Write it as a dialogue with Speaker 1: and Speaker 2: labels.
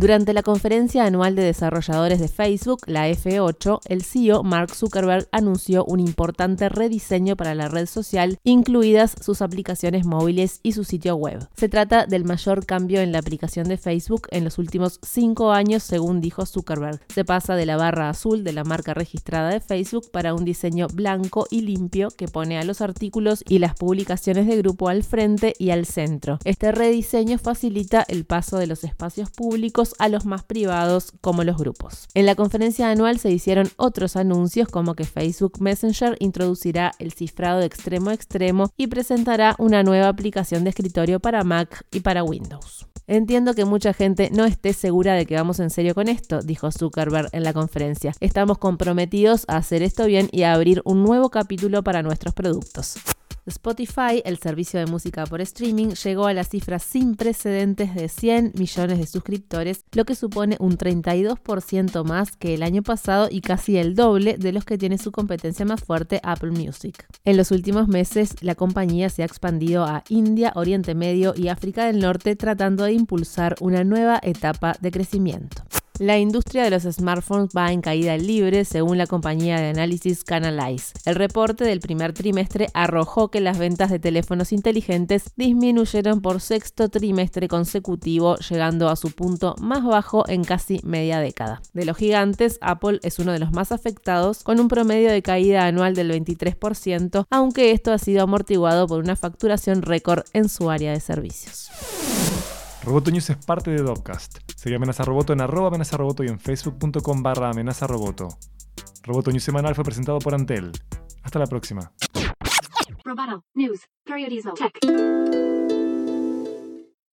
Speaker 1: Durante la conferencia anual de desarrolladores de Facebook, la F8, el CEO Mark Zuckerberg anunció un importante rediseño para la red social, incluidas sus aplicaciones móviles y su sitio web. Se trata del mayor cambio en la aplicación de Facebook en los últimos cinco años, según dijo Zuckerberg. Se pasa de la barra azul de la marca registrada de Facebook para un diseño blanco y limpio que pone a los artículos y las publicaciones de grupo al frente y al centro. Este rediseño facilita el paso de los espacios públicos a los más privados como los grupos. En la conferencia anual se hicieron otros anuncios como que Facebook Messenger introducirá el cifrado de extremo a extremo y presentará una nueva aplicación de escritorio para Mac y para Windows. Entiendo que mucha gente no esté segura de que vamos en serio con esto, dijo Zuckerberg en la conferencia. Estamos comprometidos a hacer esto bien y a abrir un nuevo capítulo para nuestros productos. Spotify, el servicio de música por streaming, llegó a la cifra sin precedentes de 100 millones de suscriptores, lo que supone un 32% más que el año pasado y casi el doble de los que tiene su competencia más fuerte Apple Music. En los últimos meses, la compañía se ha expandido a India, Oriente Medio y África del Norte tratando de impulsar una nueva etapa de crecimiento. La industria de los smartphones va en caída libre, según la compañía de análisis Canalize. El reporte del primer trimestre arrojó que las ventas de teléfonos inteligentes disminuyeron por sexto trimestre consecutivo, llegando a su punto más bajo en casi media década. De los gigantes, Apple es uno de los más afectados, con un promedio de caída anual del 23%, aunque esto ha sido amortiguado por una facturación récord en su área de servicios.
Speaker 2: Roboto News es parte de Dopcast. Sigue Amenaza Roboto en arroba amenaza roboto y en facebook.com barra amenaza roboto. News semanal fue presentado por Antel. Hasta la próxima.
Speaker 3: Roboto. News.